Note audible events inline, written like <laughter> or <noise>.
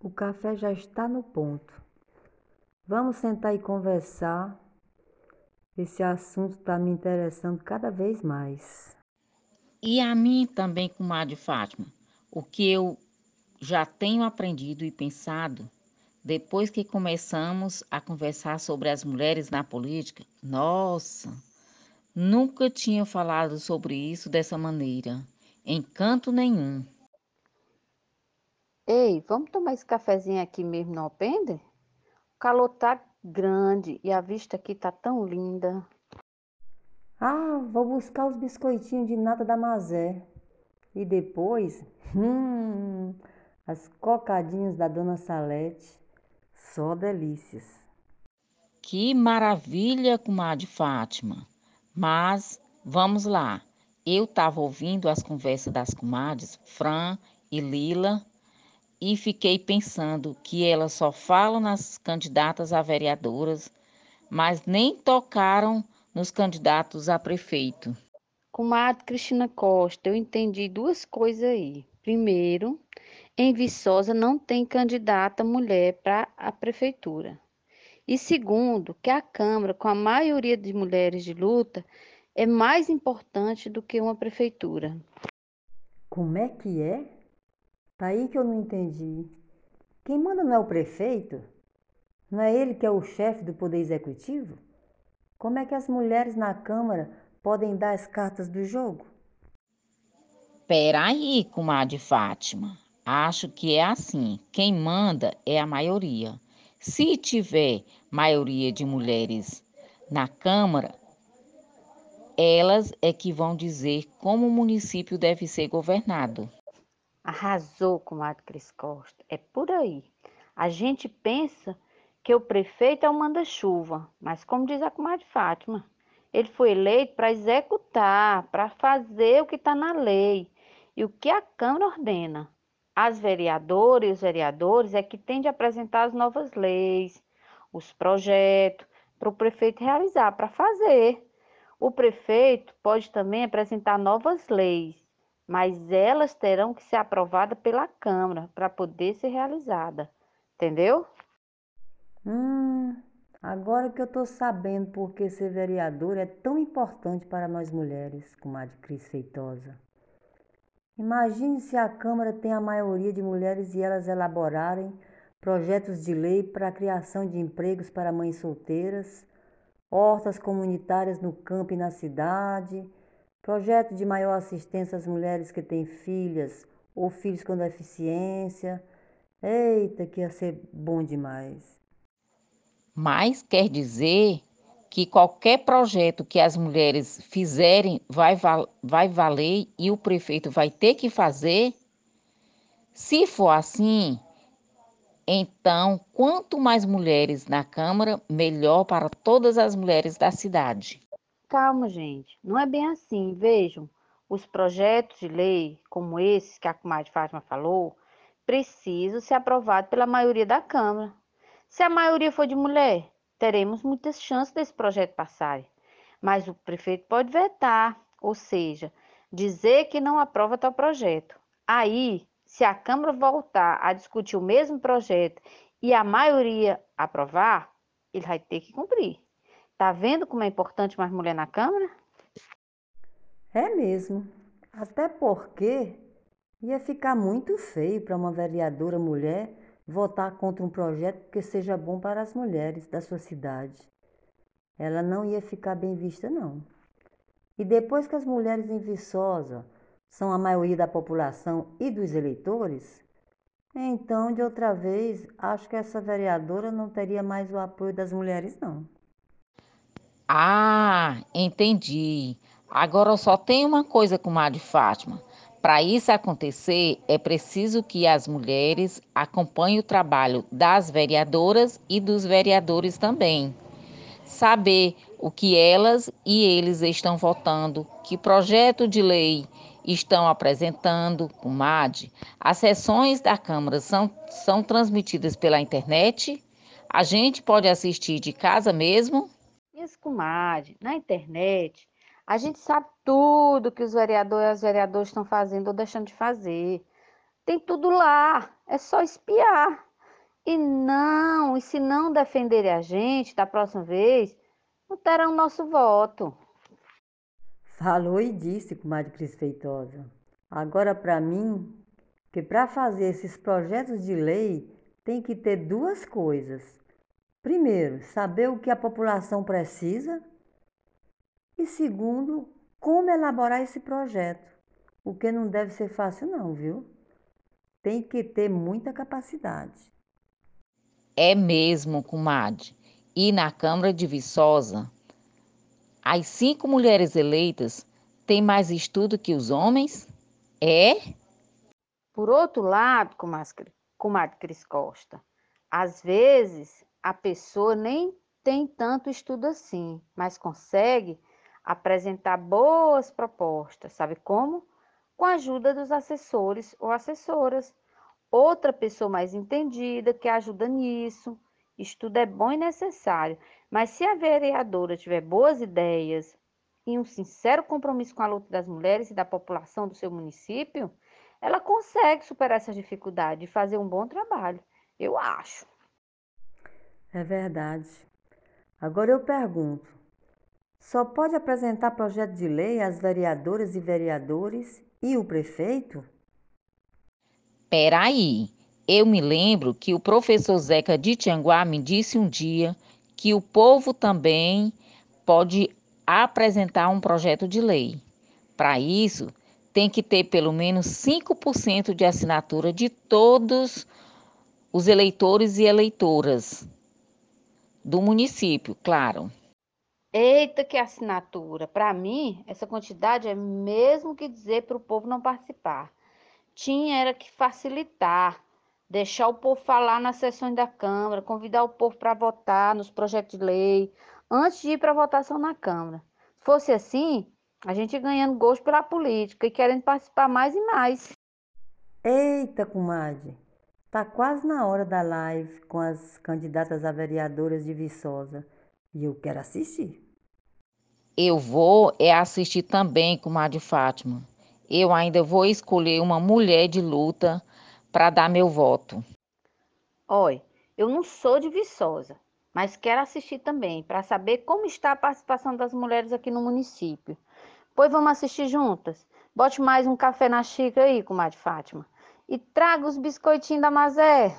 O café já está no ponto. Vamos sentar e conversar. Esse assunto está me interessando cada vez mais. E a mim também, comadre Fátima, o que eu já tenho aprendido e pensado depois que começamos a conversar sobre as mulheres na política, nossa, nunca tinha falado sobre isso dessa maneira, em canto nenhum. Ei, vamos tomar esse cafezinho aqui mesmo no Alpendre? O calor tá grande e a vista aqui tá tão linda. Ah, vou buscar os biscoitinhos de nata da Mazé. E depois, <laughs> hum, as cocadinhas da Dona Salete. Só delícias. Que maravilha, comadre Fátima. Mas vamos lá. Eu estava ouvindo as conversas das comadres Fran e Lila e fiquei pensando que elas só falam nas candidatas a vereadoras, mas nem tocaram nos candidatos a prefeito. Comadre Cristina Costa, eu entendi duas coisas aí. Primeiro, em Viçosa não tem candidata mulher para a prefeitura. E segundo, que a Câmara, com a maioria de mulheres de luta, é mais importante do que uma prefeitura. Como é que é? Tá aí que eu não entendi. Quem manda não é o prefeito? Não é ele que é o chefe do Poder Executivo? Como é que as mulheres na Câmara podem dar as cartas do jogo? Peraí, comadre Fátima. Acho que é assim. Quem manda é a maioria. Se tiver maioria de mulheres na Câmara, elas é que vão dizer como o município deve ser governado. Arrasou, comadre Cris Costa. É por aí. A gente pensa que o prefeito é o manda-chuva, mas como diz a comadre Fátima, ele foi eleito para executar, para fazer o que está na lei e o que a Câmara ordena. As vereadoras e os vereadores é que têm de apresentar as novas leis, os projetos, para o prefeito realizar, para fazer. O prefeito pode também apresentar novas leis, mas elas terão que ser aprovadas pela Câmara para poder ser realizada. Entendeu? Hum, agora que eu estou sabendo por que ser vereador é tão importante para nós mulheres, comadre Cris Feitosa. Imagine se a Câmara tem a maioria de mulheres e elas elaborarem projetos de lei para a criação de empregos para mães solteiras, hortas comunitárias no campo e na cidade, Projeto de maior assistência às mulheres que têm filhas ou filhos com deficiência. Eita, que ia ser bom demais. Mas quer dizer que qualquer projeto que as mulheres fizerem vai, val vai valer e o prefeito vai ter que fazer? Se for assim, então quanto mais mulheres na Câmara, melhor para todas as mulheres da cidade. Calma, gente, não é bem assim. Vejam, os projetos de lei, como esses que a comadre Fátima falou, precisam ser aprovados pela maioria da Câmara. Se a maioria for de mulher, teremos muitas chances desse projeto passar. Mas o prefeito pode vetar, ou seja, dizer que não aprova tal projeto. Aí, se a Câmara voltar a discutir o mesmo projeto e a maioria aprovar, ele vai ter que cumprir. Tá vendo como é importante mais mulher na Câmara? É mesmo. Até porque ia ficar muito feio para uma vereadora mulher votar contra um projeto que seja bom para as mulheres da sua cidade. Ela não ia ficar bem vista, não. E depois que as mulheres em Viçosa são a maioria da população e dos eleitores, então, de outra vez, acho que essa vereadora não teria mais o apoio das mulheres, não. Ah, entendi. Agora só tenho uma coisa com de Fátima. Para isso acontecer, é preciso que as mulheres acompanhem o trabalho das vereadoras e dos vereadores também. Saber o que elas e eles estão votando, que projeto de lei estão apresentando, comadre. As sessões da Câmara são, são transmitidas pela internet. A gente pode assistir de casa mesmo minhas comadres, na internet, a gente sabe tudo que os vereadores e as vereadoras estão fazendo ou deixando de fazer. Tem tudo lá, é só espiar. E não, e se não defenderem a gente da próxima vez, não terão nosso voto. Falou e disse, comadre Cris Feitosa. Agora, para mim, que para fazer esses projetos de lei tem que ter duas coisas. Primeiro, saber o que a população precisa. E segundo, como elaborar esse projeto. O que não deve ser fácil, não, viu? Tem que ter muita capacidade. É mesmo, comadre. E na Câmara de Viçosa, as cinco mulheres eleitas têm mais estudo que os homens? É? Por outro lado, comadre Cris Costa, às vezes a pessoa nem tem tanto estudo assim, mas consegue apresentar boas propostas, sabe como? Com a ajuda dos assessores ou assessoras. Outra pessoa mais entendida que ajuda nisso. Estudo é bom e necessário, mas se a vereadora tiver boas ideias e um sincero compromisso com a luta das mulheres e da população do seu município, ela consegue superar essas dificuldades e fazer um bom trabalho. Eu acho. É verdade. Agora eu pergunto: só pode apresentar projeto de lei as vereadoras e vereadores e o prefeito? Peraí, eu me lembro que o professor Zeca de Tianguá me disse um dia que o povo também pode apresentar um projeto de lei. Para isso, tem que ter pelo menos 5% de assinatura de todos os eleitores e eleitoras do município, claro. Eita, que assinatura! Para mim, essa quantidade é mesmo que dizer para o povo não participar. Tinha era que facilitar deixar o povo falar nas sessões da Câmara, convidar o povo para votar nos projetos de lei, antes de ir para a votação na Câmara. Se fosse assim, a gente ganhando gosto pela política e querendo participar mais e mais. Eita, comadre, tá quase na hora da live com as candidatas a vereadoras de Viçosa e eu quero assistir. Eu vou é assistir também, comadre Fátima. Eu ainda vou escolher uma mulher de luta para dar meu voto. Olha, eu não sou de Viçosa, mas quero assistir também para saber como está a participação das mulheres aqui no município. Pois vamos assistir juntas? Bote mais um café na xícara aí, comadre Fátima e traga os biscoitinhos da Mazé.